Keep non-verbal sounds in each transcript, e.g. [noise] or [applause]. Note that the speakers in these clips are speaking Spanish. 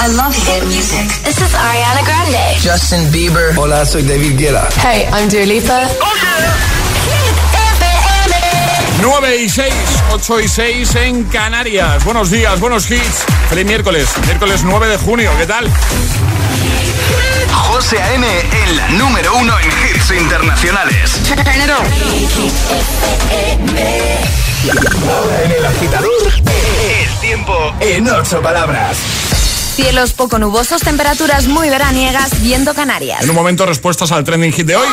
I love hit music. This is Ariana Grande. Justin Bieber. Hola, soy David Guetta. Hey, I'm Dua Lipa. 9 y 6, 8 y 6 en Canarias. Buenos días, buenos hits. Feliz miércoles, miércoles 9 de junio. ¿Qué tal? José A.M. en la número uno en hits internacionales. Ahora en el agitador, El tiempo en ocho palabras. Cielos poco nubosos, temperaturas muy veraniegas, viendo Canarias. En un momento, respuestas al trending hit de hoy.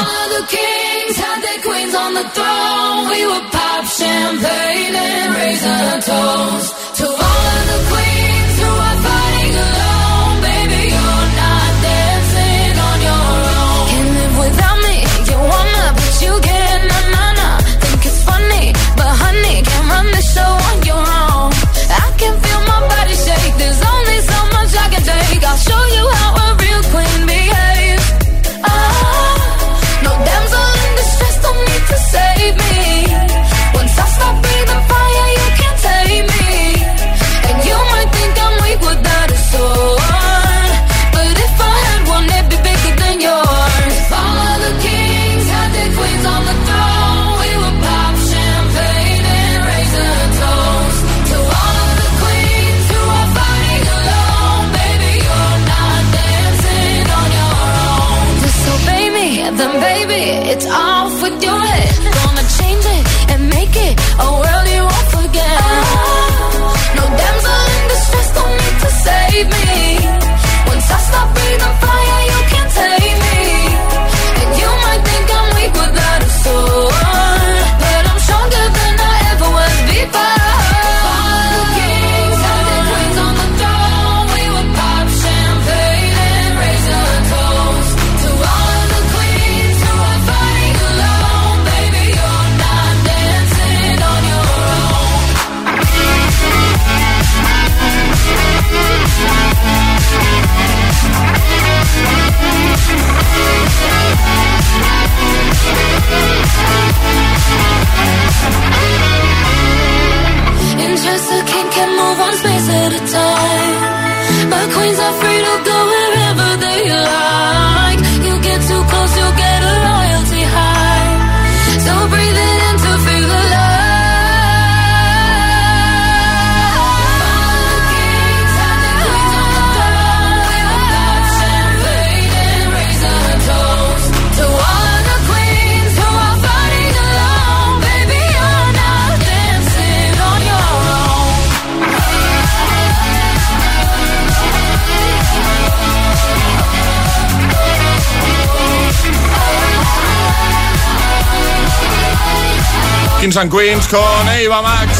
Kings and Queens con Eva Max.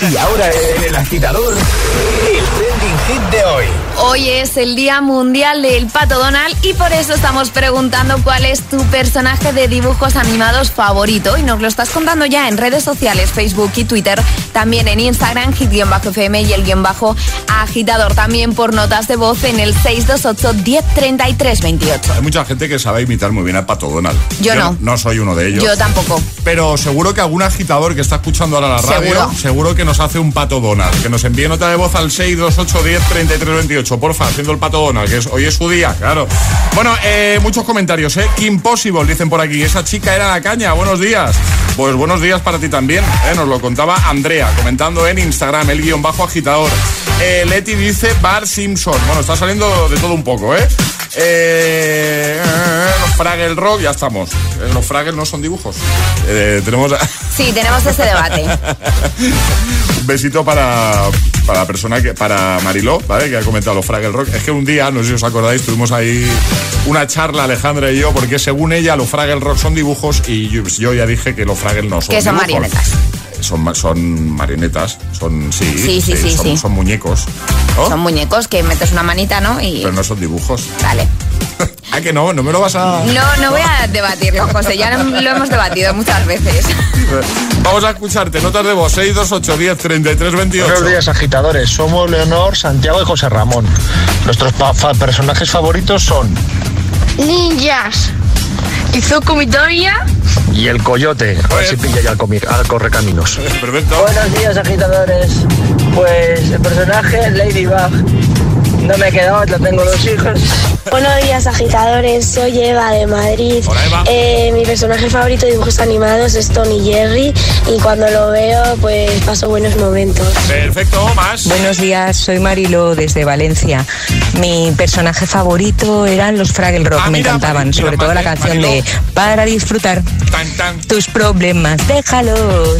Y ahora en el agitador, el trending hit de hoy. Hoy es el Día Mundial del Pato Donald y por eso estamos preguntando cuál es tu personaje de dibujos animados favorito. Y nos lo estás contando ya en redes sociales, Facebook y Twitter, también en Instagram, hit-fm y el guion bajo agitador, también por notas de voz en el 628-103328. Hay mucha gente que sabe imitar muy bien a Pato Donald. Yo no. No soy uno de ellos. Yo tampoco. Pero seguro que algún agitador que está escuchando ahora la radio, Seguro. seguro, que nos hace un Pato Donald. Que nos envíe nota de voz al 628-103328. Porfa, haciendo el Pato Donald, que es, hoy es su día, claro. Bueno, eh, muchos comentarios, ¿eh? Kim Possible, dicen por aquí. Esa chica era la caña, buenos días. Pues buenos días para ti también, ¿eh? Nos lo contaba Andrea, comentando en Instagram, el guion bajo agitador. Eh, Leti dice Bar Simpson. Bueno, está saliendo de todo un poco, ¿eh? Eh, los Fraggle Rock, ya estamos. Eh, Los Fraggle no son dibujos. Eh, tenemos [laughs] Sí, tenemos ese debate. un besito para, para la persona que, para Mariló, ¿vale? Que ha comentado los Fraggle Rock. Es que un día, no sé si os acordáis, tuvimos ahí una charla, Alejandra y yo, porque según ella, los Fraggle Rock son dibujos y yo, yo ya dije que los Fraggle no son Que son dibujos. marionetas. Son, son marionetas, son, sí, Sí, sí, sí, son, sí. son muñecos. ¿no? Son muñecos que metes una manita, ¿no? Y. Pero no son dibujos. Vale. [laughs] Ah, que no, no me lo vas a... No, no voy a debatirlo, José. Ya lo lo hemos debatido muchas veces. [laughs] Vamos a escucharte, notas de voz, 628 10 33 28. Buenos días, agitadores. Somos Leonor, Santiago y José Ramón. Nuestros personajes favoritos son Ninjas. Izuku Midoriya. y el Coyote. A ver si pilla ya al, al correcaminos. Perfecto. Buenos días, agitadores. Pues el personaje Ladybug. No me he quedado, ya tengo los hijos. Buenos días, agitadores. Soy Eva de Madrid. Hola, Eva. Eh, mi personaje favorito de dibujos animados es Tony Jerry y cuando lo veo, pues paso buenos momentos. Perfecto, más. Buenos días, soy Marilo desde Valencia. Mi personaje favorito eran los Fraggle Rock, Ah, me mira, encantaban, mira, sobre todo la canción de. Para disfrutar Tan, tan. tus problemas, déjalos.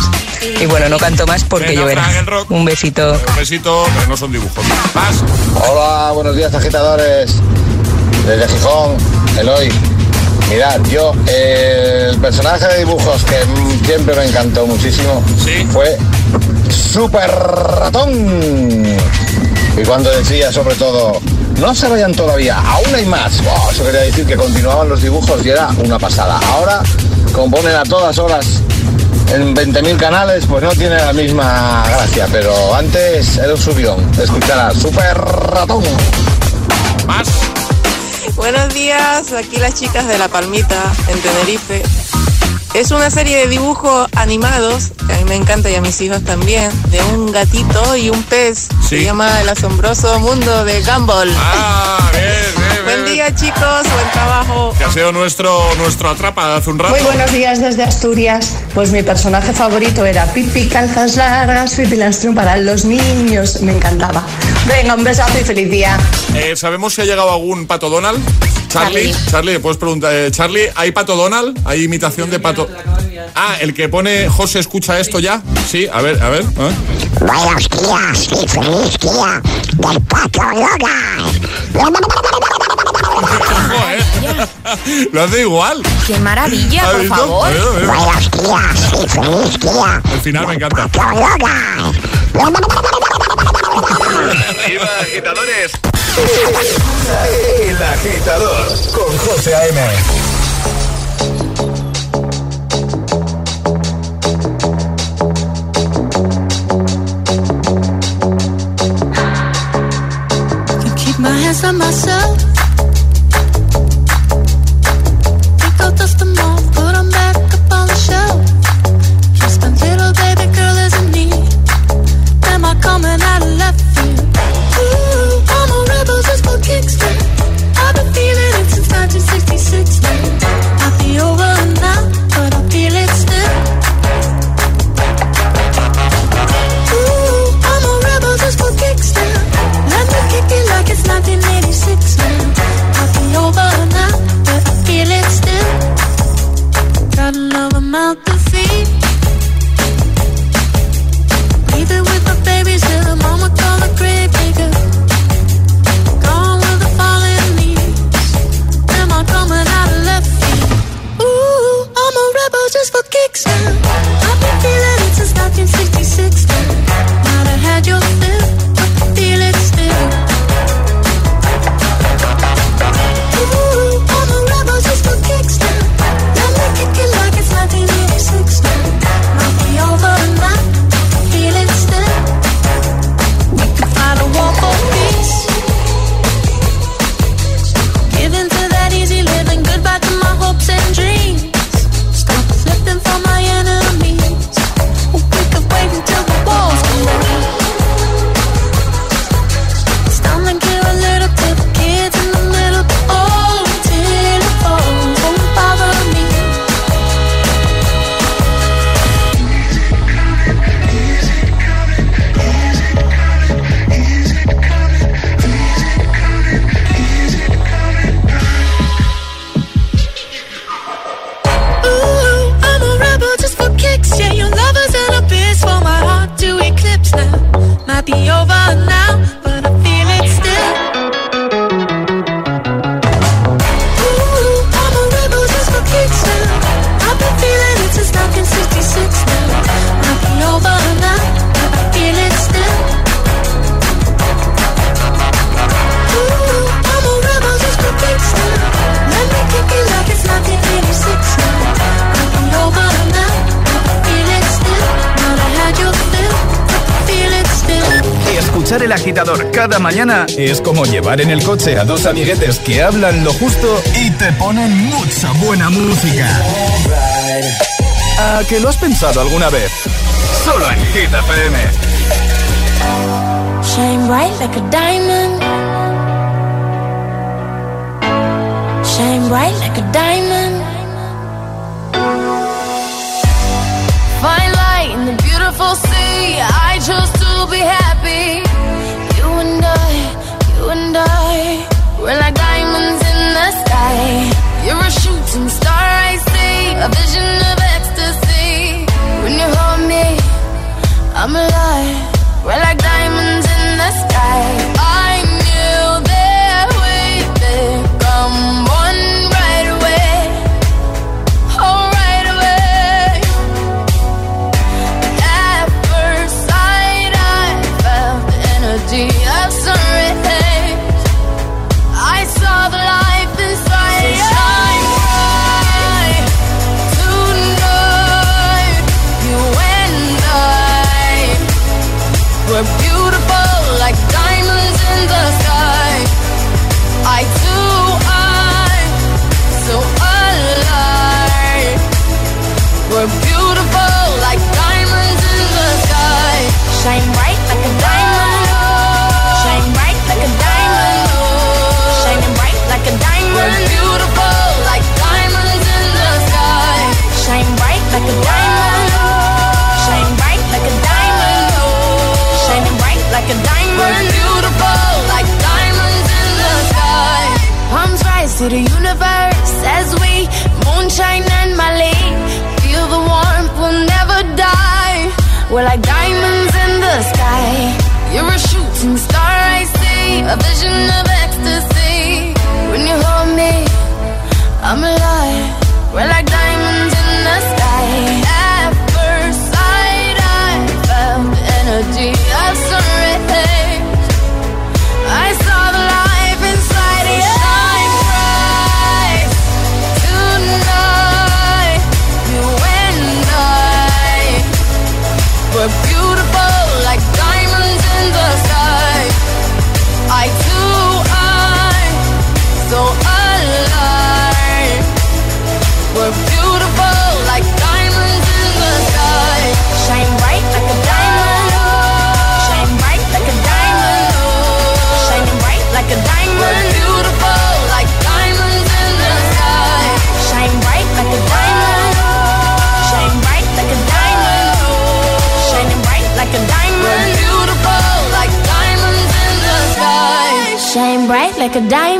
Y bueno, no canto más porque Venga, lloverá. Un besito. Un besito, pero no son dibujos. Más. Hola, buenos días agitadores. Desde Gijón, Eloy. Mirad, yo eh, el personaje de dibujos que siempre me encantó muchísimo Sí. fue Super Ratón. Y cuando decía sobre todo, no se vayan todavía, aún hay más. Eso quería decir que continuaban los dibujos y era una pasada. Ahora, como ponen a todas horas en 20.000 canales, pues no tiene la misma gracia. Pero antes era un subión. Escucharás, Super Ratón. Más. Buenos días, aquí las chicas de La Palmita, en Tenerife. Es una serie de dibujos animados, que a mí me encanta y a mis hijos también, de un gatito y un pez. Sí. Se llama El asombroso mundo de Gumball. Ah, bien, bien, [laughs] Buen bien. día chicos, buen trabajo. Que ha sido nuestro, nuestro atrapa hace un rato. Muy buenos días desde Asturias. Pues mi personaje favorito era Pipi Calzas Largas, Pipi Lanstrum para los niños. Me encantaba. Venga, un besazo y feliz día. Eh, ¿Sabemos si ha llegado algún pato Donald? Charlie, Charlie, le puedes preguntar. eh, Charlie, ¿hay pato Donald? ¿Hay imitación de pato? Ah, el que pone José escucha esto ya. Sí, a ver, a ver. ¿eh? Buenos días y feliz día del pato Lo hace igual. ¡Qué maravilla, ¿Has por visto? favor! Ver. Buenos días y feliz día El final me encanta. Arriba, agitadores. El agitador con José A.M. mañana es como llevar en el coche a dos amiguetes que hablan lo justo y te ponen mucha buena música. ¿A que lo has pensado alguna vez? Solo en Hit FM. Shine bright like a diamond. Shine bright like a diamond. Shooting star, I see, a vision of ecstasy. When you hold me, I'm alive. We're beautiful like diamonds in the sky. Shine bright like a diamond. Shine bright like a diamond. Shining bright like a diamond. We're beautiful like diamonds in the sky. Shine bright like a diamond. Shine bright like a diamond. Shining bright like a diamond. We're beautiful like diamonds in the sky. Shine bright like a diamond.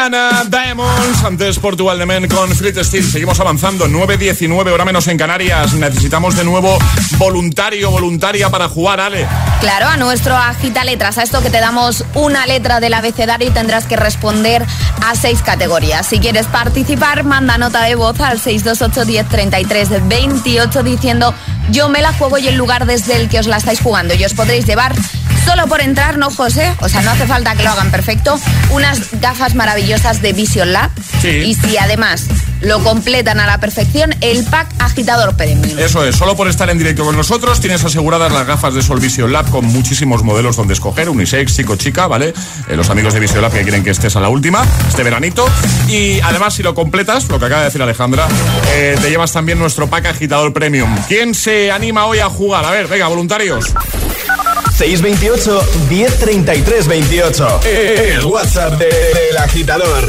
Rihanna, Diamonds, antes Portugal de Men con Fleet Steel. Seguimos avanzando, 9.19 hora menos en Canarias. Necesitamos de nuevo voluntario, voluntaria para jugar, Ale. Claro, a nuestro agita letras, a esto que te damos una letra del abecedario y tendrás que responder a seis categorías. Si quieres participar, manda nota de voz al 628 10 33 28 diciendo yo me la juego y el lugar desde el que os la estáis jugando. Y os podréis llevar solo por entrar, no José, o sea, no hace falta que lo hagan perfecto, unas gafas maravillosas de Vision Lab. Sí. Y si además lo completan a la perfección, el pack agitador premium. Eso es, solo por estar en directo con nosotros tienes aseguradas las gafas de Sol Vision Lab con muchísimos modelos donde escoger, unisex, chico, chica, ¿vale? Eh, los amigos de Vision Lab que quieren que estés a la última, este veranito. Y además, si lo completas, lo que acaba de decir Alejandra, eh, te llevas también nuestro pack agitador premium. ¿Quién se anima hoy a jugar? A ver, venga, voluntarios. 628 1033 28. El WhatsApp de- del agitador.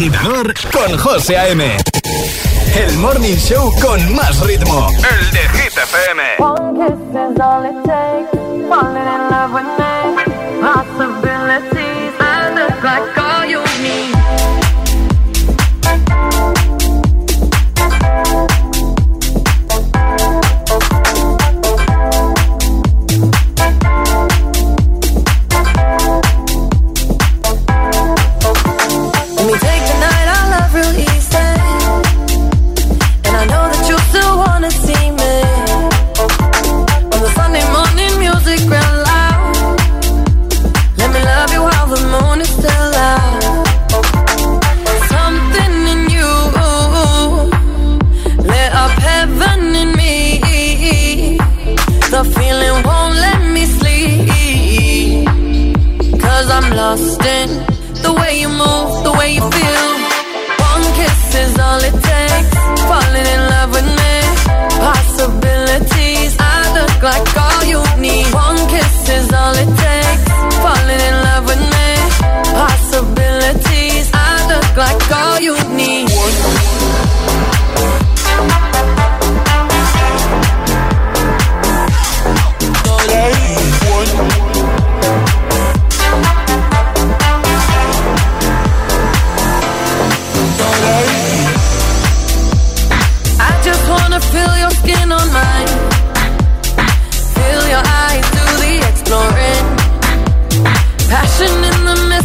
agitador con José A.M. El morning show con más ritmo. El de Hit FM.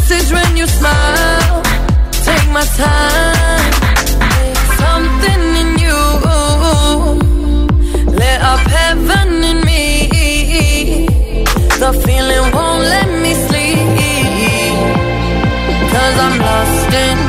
message when you smile. Take my time. Something in you lit up heaven in me. The feeling won't let me sleep. Cause I'm lost in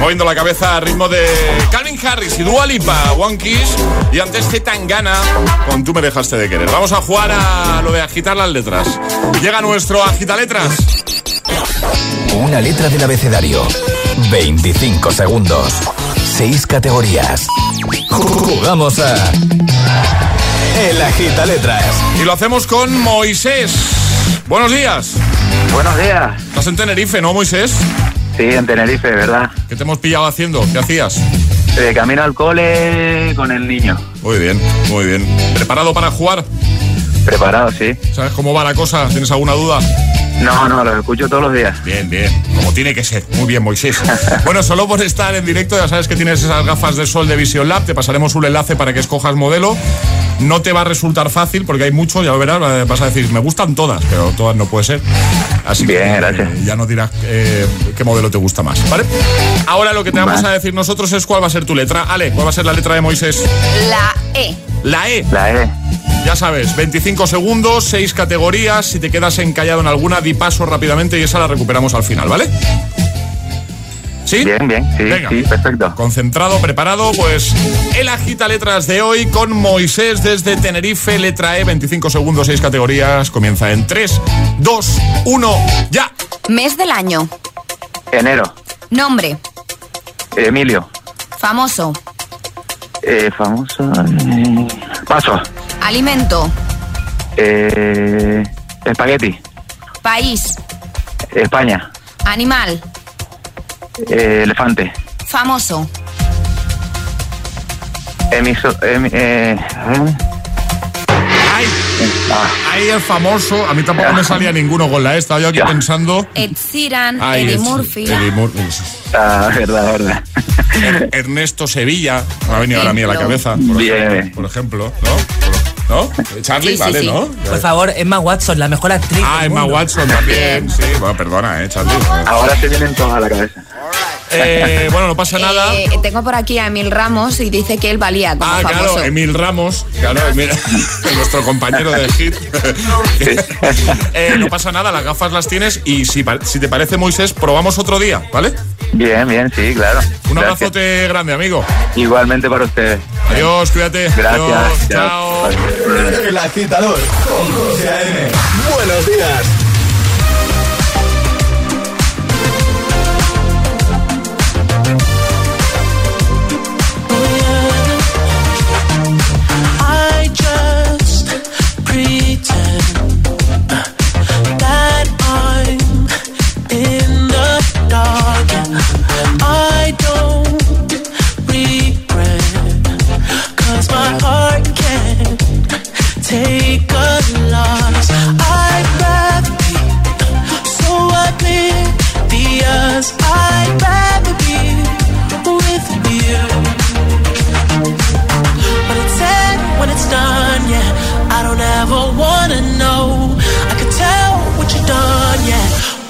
Moviendo la cabeza a ritmo de Calvin Harris y Dua Lipa, One Kiss y antes Z Tangana con Tú me dejaste de querer. Vamos a jugar a lo de agitar las letras. Llega nuestro agita letras. Una letra del abecedario. 25 segundos. 6 categorías. Jugamos a. El agita letras. Y lo hacemos con Moisés. Buenos días. Buenos días. ¿Estás en Tenerife, no, Moisés? Sí, en Tenerife, ¿verdad? ¿Qué te hemos pillado haciendo? ¿Qué hacías? De camino al cole con el niño. Muy bien, muy bien. ¿Preparado para jugar? Preparado, sí. ¿Sabes cómo va la cosa? ¿Tienes alguna duda? No, no, lo escucho todos los días. Bien, bien. Como tiene que ser. Muy bien, Moisés. [laughs] bueno, solo por estar en directo, ya sabes que tienes esas gafas de sol de Vision Lab. Te pasaremos un enlace para que escojas modelo. No te va a resultar fácil porque hay mucho, ya lo verás, vas a decir, me gustan todas, pero todas no puede ser. Así Bien, que gracias. eh, ya nos dirás eh, qué modelo te gusta más, ¿vale? Ahora lo que te vamos a decir nosotros es cuál va a ser tu letra. Ale, ¿cuál va a ser la letra de Moisés? La E. La E. La E. Ya sabes, 25 segundos, 6 categorías. Si te quedas encallado en alguna, di paso rápidamente y esa la recuperamos al final, ¿vale? ¿Sí? Bien, bien, sí, Venga. sí, perfecto. Concentrado, preparado, pues el agita letras de hoy con Moisés desde Tenerife, letra E, 25 segundos, 6 categorías. Comienza en 3, 2, 1, ya. Mes del año. Enero. Nombre. Emilio. Famoso. Eh, famoso. eh, Paso. Alimento. Eh, espagueti. País. España. Animal. Eh, elefante. Famoso. Emiso, emi- eh, ¿eh? Ay, Ah, ahí el famoso, a mí tampoco me salía ninguno con la E, estaba yo aquí pensando. Ed Sheeran. Ay, Eddie es- Murphy. Eddie Mur- ah, verdad, verdad. Er- Ernesto Sevilla, me ha venido ahora a mí a la cabeza, por Bien. ejemplo, por ejemplo, ¿no? ¿No? Charlie, Sí, sí, vale, sí. ¿no? Por favor, Emma Watson, la mejor actriz. Ah, del Emma mundo. Watson también, sí. Bueno, perdona, eh, Charlie. Ahora se vienen todas a la cabeza. Eh, bueno, no pasa nada. Eh, tengo por aquí a Emil Ramos y dice que él valía como Ah, famoso. claro, Emil Ramos, claro, Emil- [laughs] nuestro compañero de hit. [laughs] Eh, no pasa nada, las gafas las tienes y si te parece Moisés, probamos otro día, ¿vale? Bien, bien, sí, claro. Un Gracias. abrazote grande, amigo. Igualmente para ustedes. Adiós, cuídate. Gracias. Adiós, chao. chao. El agitador con José A.M. Buenos días.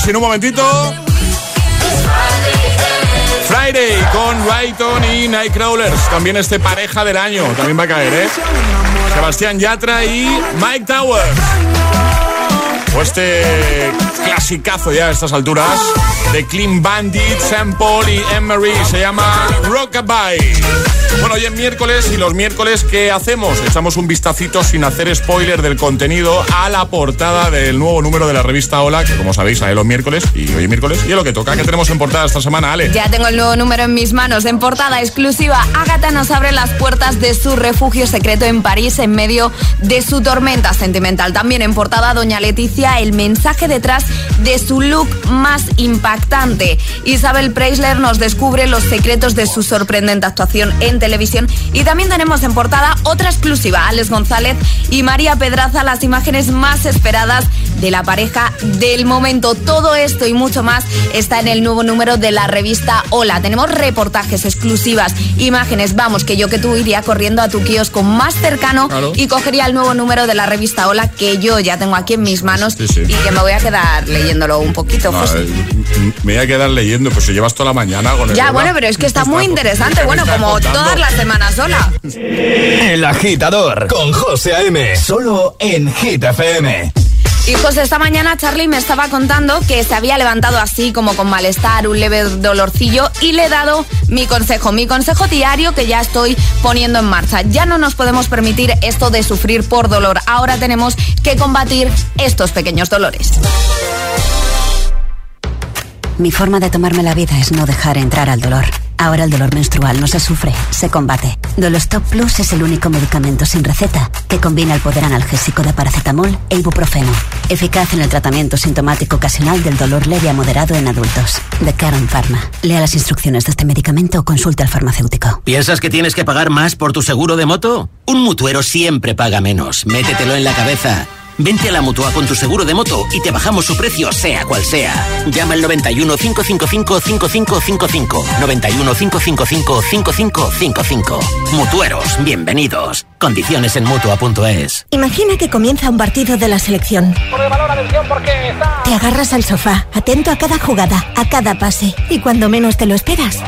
Eyes. En un momentito. Friday con Rayton y Nightcrawlers. También este pareja del año. También va a caer, ¿eh? Sebastián Yatra y Mike Towers. O este clasicazo ya a estas alturas de Clean Bandit, Sam Paul y Emery. Se llama Rockabye. Bueno, hoy es miércoles y los miércoles, ¿qué hacemos? Echamos un vistacito sin hacer spoiler del contenido a la portada del nuevo número de la revista Hola, que como sabéis, sale los miércoles y hoy es miércoles. Y es lo que toca. que tenemos en portada esta semana, Ale? Ya tengo el nuevo número en mis manos. En portada exclusiva, Agatha nos abre las puertas de su refugio secreto en París en medio de su tormenta sentimental. También en portada, Doña Leticia, el mensaje detrás de su look más impactante. Isabel Preisler nos descubre los secretos de su sorprendente actuación en televisión. Y también tenemos en portada otra exclusiva, Alex González y María Pedraza, las imágenes más esperadas de la pareja del momento. Todo esto y mucho más está en el nuevo número de la revista Hola. Tenemos reportajes, exclusivas, imágenes. Vamos, que yo que tú iría corriendo a tu kiosco más cercano Claro. y cogería el nuevo número de la revista Hola que yo ya tengo aquí en mis manos Sí, sí. y que me voy a quedar leyéndolo un poquito. No, José. eh, me voy a quedar leyendo, pues si llevas toda la mañana con el Ya, Hola. bueno, pero es que está muy interesante. ¿qué me Bueno, como contando? todas las semanas sola. El agitador con José A.M. Solo en Hit FM. Y José, esta mañana Charlie me estaba contando que se había levantado así como con malestar, un leve dolorcillo y le he dado mi consejo, mi consejo diario que ya estoy poniendo en marcha. Ya no nos podemos permitir esto de sufrir por dolor. Ahora tenemos que combatir estos pequeños dolores. Mi forma de tomarme la vida es no dejar entrar al dolor. Ahora el dolor menstrual no se sufre, se combate. Dolostop Plus es el único medicamento sin receta que combina el poder analgésico de paracetamol e ibuprofeno, eficaz en el tratamiento sintomático ocasional del dolor leve a moderado en adultos. De Karen Pharma. Lea las instrucciones de este medicamento o consulte al farmacéutico. ¿Piensas que tienes que pagar más por tu seguro de moto? Un mutuero siempre paga menos. Métetelo en la cabeza. Vente a la mutua con tu seguro de moto y te bajamos su precio, sea cual sea. Llama al 91 555 5555. 91 555 5555. Mutueros, bienvenidos. Condiciones en mutua.es. Imagina que comienza un partido de la selección. Te agarras al sofá, atento a cada jugada, a cada pase, y cuando menos te lo esperas.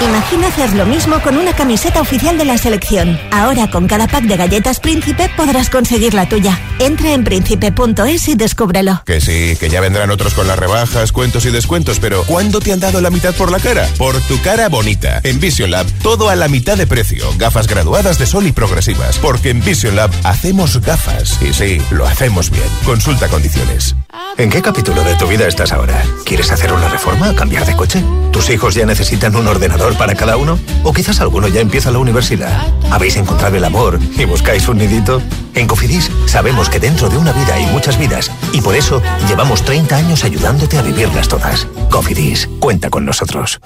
Imagina hacer lo mismo con una camiseta oficial de la selección. Ahora con cada pack de galletas Príncipe podrás conseguir la tuya. Entra en príncipe.es y descúbrelo. Que sí, que ya vendrán otros con las rebajas, cuentos y descuentos, pero ¿cuándo te han dado la mitad por la cara? Por tu cara bonita. En Vision Lab, todo a la mitad de precio. Gafas graduadas de sol y progresivas. Porque en Vision Lab hacemos gafas. Y sí, lo hacemos bien. Consulta condiciones. ¿En qué capítulo de tu vida estás ahora? ¿Quieres hacer una reforma? ¿Cambiar de coche? ¿Tus hijos ya necesitan un ordenador para cada uno? ¿O quizás alguno ya empieza la universidad? ¿Habéis encontrado el amor y buscáis un nidito? En Cofidis sabemos que dentro de una vida hay muchas vidas y por eso llevamos 30 años ayudándote a vivirlas todas. Cofidis, cuenta con nosotros.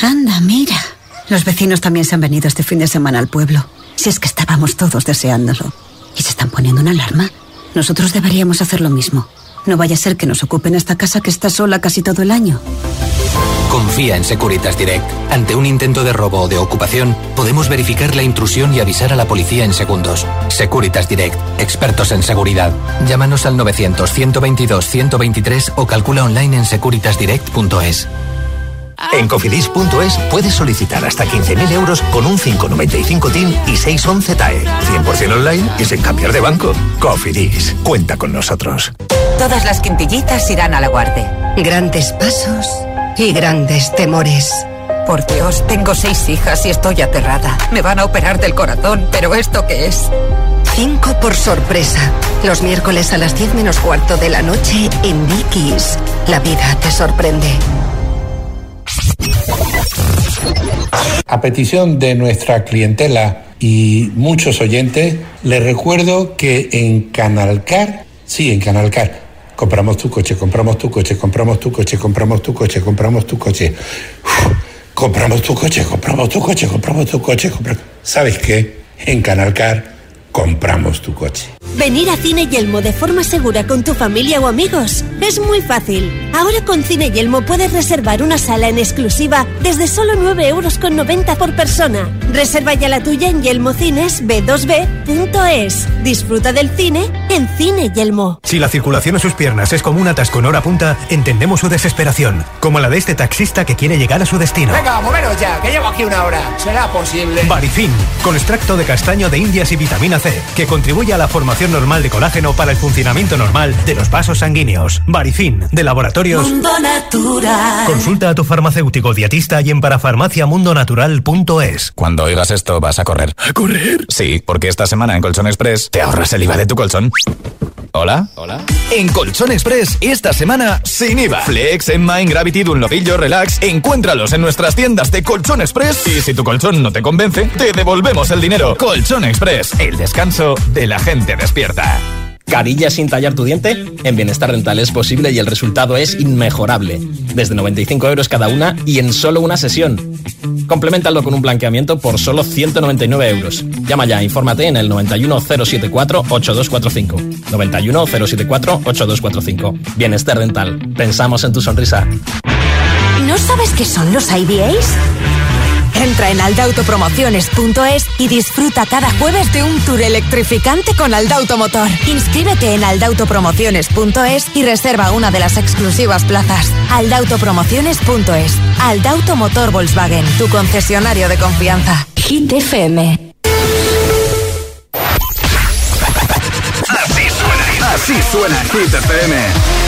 Anda, mira. Los vecinos también se han venido este fin de semana al pueblo. Si es que estábamos todos deseándolo. ¿Y se están poniendo una alarma? Nosotros deberíamos hacer lo mismo. No vaya a ser que nos ocupen esta casa que está sola casi todo el año. Confía en Securitas Direct. Ante un intento de robo o de ocupación, podemos verificar la intrusión y avisar a la policía en segundos. Securitas Direct, expertos en seguridad. Llámanos al 900-122-123 o calcula online en securitasdirect.es. En cofidis.es puedes solicitar hasta 15.000 euros con un 595 TIN y 611 TAE. 100% online y sin cambiar de banco. Cofidis, cuenta con nosotros. Todas las quintillitas irán a la guardia. Grandes pasos y grandes temores. Por Dios, tengo seis hijas y estoy aterrada. Me van a operar del corazón, pero ¿esto qué es? 5 por sorpresa. Los miércoles a las 10 menos cuarto de la noche en Dickies. La vida te sorprende. A petición de nuestra clientela y muchos oyentes, les recuerdo que en Canalcar, sí, en Canalcar, compramos tu coche, compramos tu coche, compramos tu coche, compramos tu coche, compramos tu coche. Uf, compramos tu coche, compramos tu coche, compramos tu coche, compramos... ¿Sabes qué? En Canalcar compramos tu coche. Venir a Cine Yelmo de forma segura con tu familia o amigos es muy fácil. Ahora con Cine Yelmo puedes reservar una sala en exclusiva desde solo 9,90 euros por persona. Reserva ya la tuya en yelmocines b2b.es. Disfruta del cine en Cine Yelmo. Si la circulación a sus piernas es como un atasco en hora punta, entendemos su desesperación, como la de este taxista que quiere llegar a su destino. Venga, moveros ya, que llevo aquí una hora. ¿Será posible? Barifin, con extracto de castaño de indias y vitamina C, que contribuye a la formación normal de colágeno para el funcionamiento normal de los vasos sanguíneos. Barifin, de laboratorios. Mundo Natural. Consulta a tu farmacéutico dietista y en parafarmaciamundonatural.es. Cuando oigas esto, vas a correr. ¿A correr? Sí, porque esta semana en Colchón Express te ahorras el IVA de tu colchón. ¿Hola? ¿Hola? En Colchón Express, esta semana, sin IVA. Flex, Emma, Gravity, Dunlopillo, Relax. Encuéntralos en nuestras tiendas de Colchón Express. Y si tu colchón no te convence, te devolvemos el dinero. Colchón Express, el descanso de la gente despierta. Carillas sin tallar tu diente, en Bienestar Dental es posible y el resultado es inmejorable. Desde 95 euros cada una y en solo una sesión. Complementalo con un blanqueamiento por solo 199 euros. Llama ya, infórmate en el 91074-8245. 91074-8245. Bienestar Dental. Pensamos en tu sonrisa. ¿No sabes qué son los IBAs? Entra en aldautopromociones.es y disfruta cada jueves de un tour electrificante con Aldauto Motor. Inscríbete en aldautopromociones.es y reserva una de las exclusivas plazas. aldautopromociones.es. Aldauto Motor Volkswagen, tu concesionario de confianza. Hit FM. Así suena, así suena Hit FM.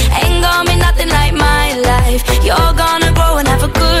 life. You're gonna grow and have a good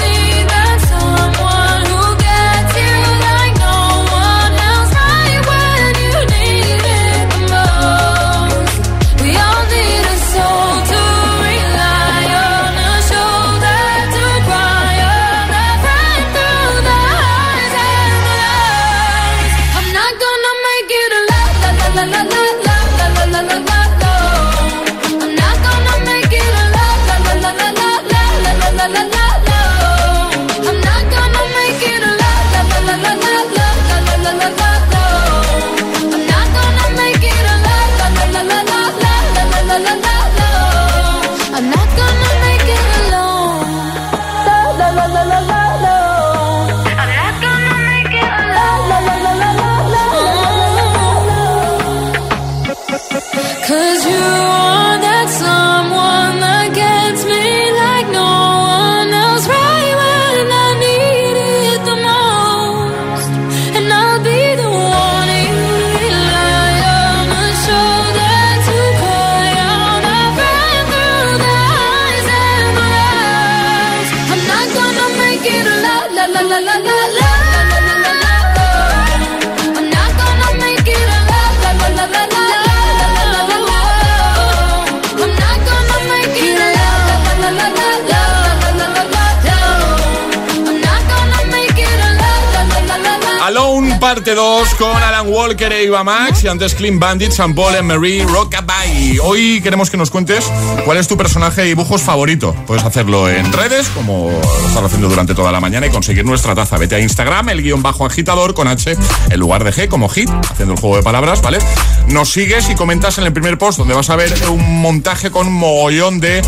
2 con Alan Walker e Iva Max y antes Clean Bandit, San Paul and Marie, Rockabye. Hoy queremos que nos cuentes cuál es tu personaje de dibujos favorito. Puedes hacerlo en redes, como lo estás haciendo durante toda la mañana, y conseguir nuestra taza. Vete a Instagram, el guion bajo agitador con H en lugar de G como hit, haciendo el juego de palabras, ¿vale? Nos sigues y comentas en el primer post donde vas a ver un montaje con un mogollón de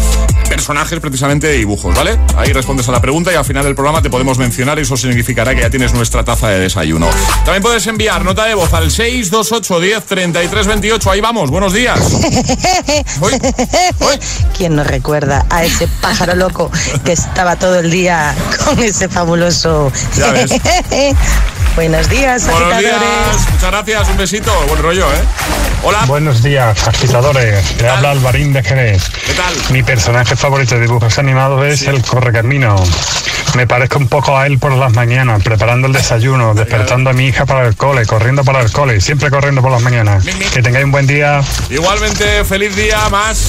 personajes precisamente de dibujos, ¿vale? Ahí respondes a la pregunta y al final del programa te podemos mencionar y eso significará que ya tienes nuestra taza de desayuno. También puedes enviar nota de voz al 628 10 33 28. Ahí vamos, buenos días. [laughs] ¿Quién nos recuerda a ese pájaro loco que estaba todo el día con ese fabuloso... Ya ves. [laughs] Buenos días, Buenos agitadores. días, muchas gracias, un besito, buen rollo, ¿eh? Hola. Buenos días, agitadores. Le habla Alvarín de Jerez. ¿Qué tal? Mi personaje favorito de dibujos animados es el Correcamino. Me parezco un poco a él por las mañanas, preparando el desayuno, despertando a mi hija para el cole, corriendo para el cole, siempre corriendo por las mañanas. Que tengáis un buen día. Igualmente, feliz día, más.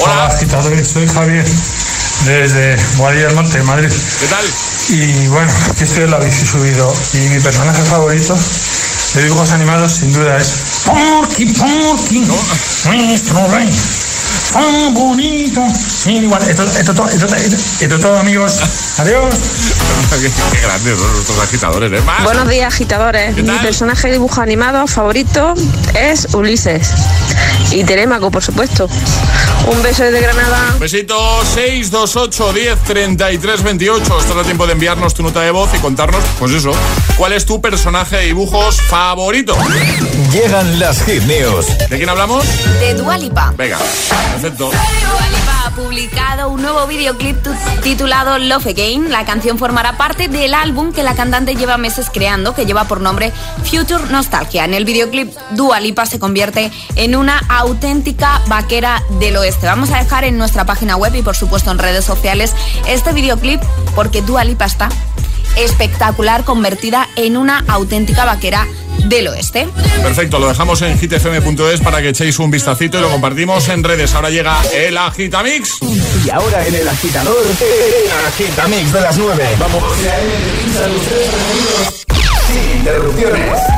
Hola, agitadores. Soy Javier, desde Guadilla del Monte, Madrid. ¿Qué tal? Y bueno, aquí estoy en la bici subido. Y mi personaje favorito de dibujos animados, sin duda, es Porky, Porky, nuestro rey. Tan bonito. Sí, igual, esto, esto, todo- esto, esto, esto todo, amigos. Adiós. [laughs] qué, grandes son nuestros agitadores, ¿eh? Más. Buenos días, agitadores. ¿Qué Mi tal? personaje de dibujo animado favorito es Ulises. Y Telémaco, por supuesto. Un beso desde Granada. Besito 628 10 33 28. Estás a tiempo de enviarnos tu nota de voz y contarnos, pues eso, cuál es tu personaje de dibujos favorito. Llegan las hit news. ¿De quién hablamos? De Dualipa. Venga, perfecto. Publicado un nuevo videoclip tu- titulado Love Again. La canción formará parte del álbum que la cantante lleva meses creando, que lleva por nombre Future Nostalgia. En el videoclip, Dua Lipa se convierte en una auténtica vaquera del oeste. Vamos a dejar en nuestra página web y por supuesto en redes sociales este videoclip porque Dua Lipa está espectacular, convertida en una auténtica vaquera del oeste. Perfecto, lo dejamos en hitfm.es para que echéis un vistacito y lo compartimos en redes. Ahora llega el Agitamix. Y ahora en el agitador, el agitamix de las 9. Vamos. Sin interrupciones.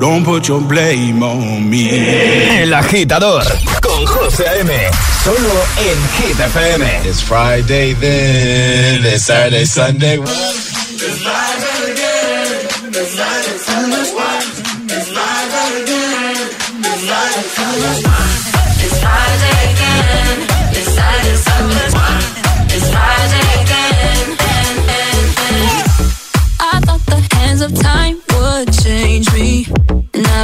Don't put your blame on me. El agitador con José A.M. Solo en Hit FM. It's Friday then, it's Saturday, Sunday. It's Friday again, it's Friday, Sunday.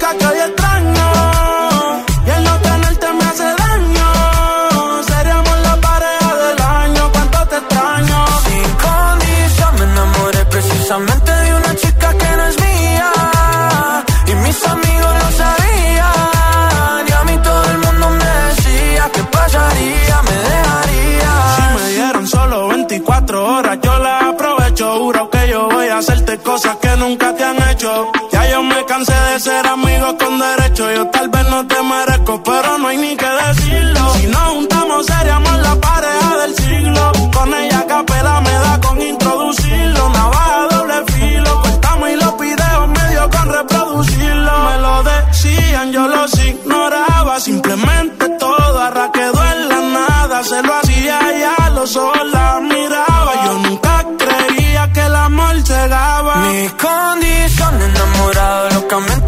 que hoy. Cansé de ser amigo con derecho. Yo tal vez no te merezco, pero no hay ni que decirlo. Si nos juntamos, seríamos la pareja del siglo. Con ella a capela me da con introducirlo. Navaja doble filo, cortamos y los videos medio con reproducirlo. Me lo decían, yo los ignoraba. Simplemente todo arra quedó en la nada. Se lo hacía ya, los ojos la miraba. Yo nunca creía que el amor llegaba. Mi condición enamorado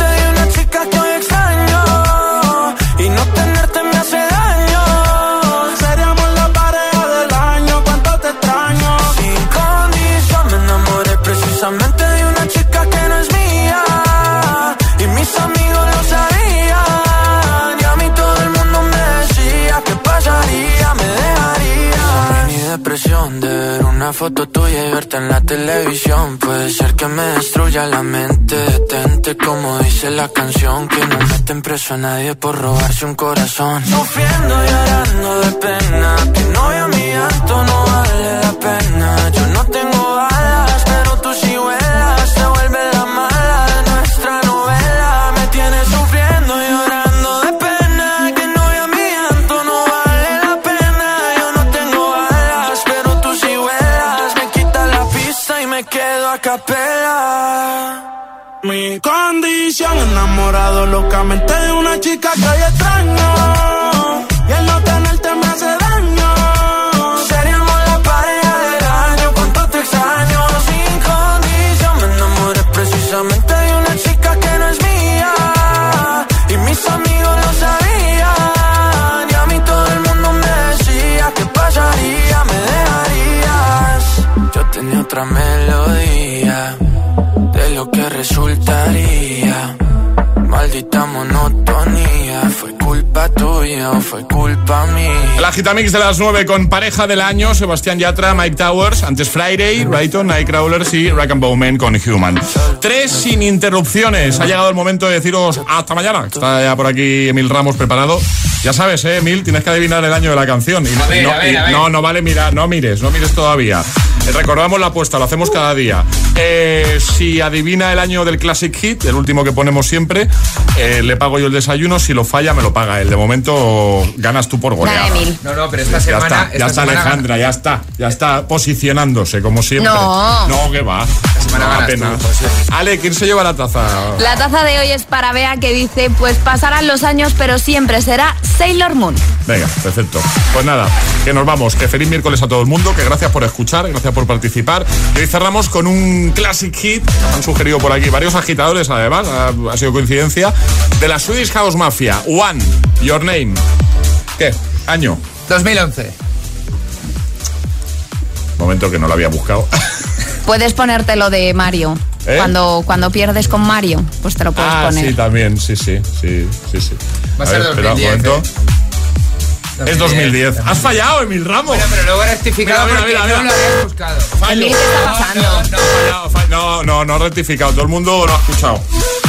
foto tuya y verte en la televisión. Puede ser que me destruya la mente. Detente como dice la canción. Que no meten preso a nadie por robarse un corazón. Sufriendo y llorando de pena. Tu novia mía llanto no vale la pena. Yo no tengo alas, pero tú sí vuelas. Condición. Enamorado locamente de una chica que hoy extraño. Y el no tenerte me hace daño. Seríamos la pareja del año. Cuánto te extraño Sin condición. Me enamoré precisamente de una chica que no es mía. Y mis amigos lo sabían. Y a mí todo el mundo me decía ¿Qué pasaría? ¿Me dejarías? Yo tenía otra melodía lo que resultaría. Maldita monotonía, fue culpa tuya o fue culpa mía. El agitamix de las 9 con pareja del año, Sebastián Yatra, Mike Towers, antes Friday, Brighton, Nightcrawlers y Rack and Bowman con Human. Tres sin interrupciones. Ha llegado el momento de deciros hasta mañana. Está ya por aquí Emil Ramos preparado. Ya sabes, eh, Emil, tienes que adivinar el año de la canción. Y, A ver, no, a ver, y- a ver. no, no vale mirar, no mires, no mires todavía. Recordamos la apuesta, lo hacemos cada día. Eh, si adivina el año del Classic Hit, el último que ponemos siempre, eh, le pago yo el desayuno. Si lo falla, me lo paga él. De momento ganas tú por goleada. No, no, pero esta Ya semana. está, esta ya está semana Alejandra, ya está, ya está posicionándose como siempre. No. no, que va. semana No, apenas. tú. Ale, ¿quién se lleva la taza? La taza de hoy es para Bea que dice, pues pasarán los años, pero siempre será Sailor Moon. Venga, perfecto. Pues nada, que nos vamos. Que feliz miércoles a todo el mundo. Que gracias por escuchar, gracias por participar. Y hoy cerramos con un classic hit. Han sugerido por aquí varios agitadores, además. Ha, ha sido coincidencia. De la Swedish House Mafia. One, Your Name. ¿Qué? Año. 2011. Momento que no lo había buscado. [laughs] Puedes ponértelo de Mario. ¿Eh? Cuando, cuando pierdes con Mario, pues te lo puedes Ah, poner. sí, también, sí, sí, sí, sí, sí. Va a ser espera un 2010, momento. Es 2010. Has fallado, Emil Ramos. Bueno, pero luego he rectificado Mira, porque mira, mira, no lo habías buscado. Fallo. Emil, ¿qué está pasando? No, no, fallado, fall- no, no, no he rectificado. Todo el mundo lo ha escuchado.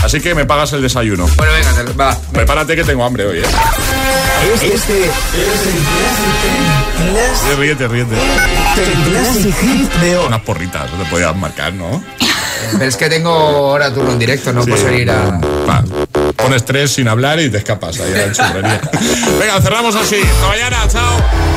Así que me pagas el desayuno. Bueno, venga, te- va. Prepárate que tengo hambre hoy, ¿eh? Este es el Sí, ríete, ríete. Hit de hoy. Unas porritas, no te podías marcar, ¿no? Pero es que tengo ahora turno en directo, no Sí. puedo salir a. Va. Pones tres sin hablar y te escapas ahí a la churrería. Venga, cerramos así. Hasta mañana, chao.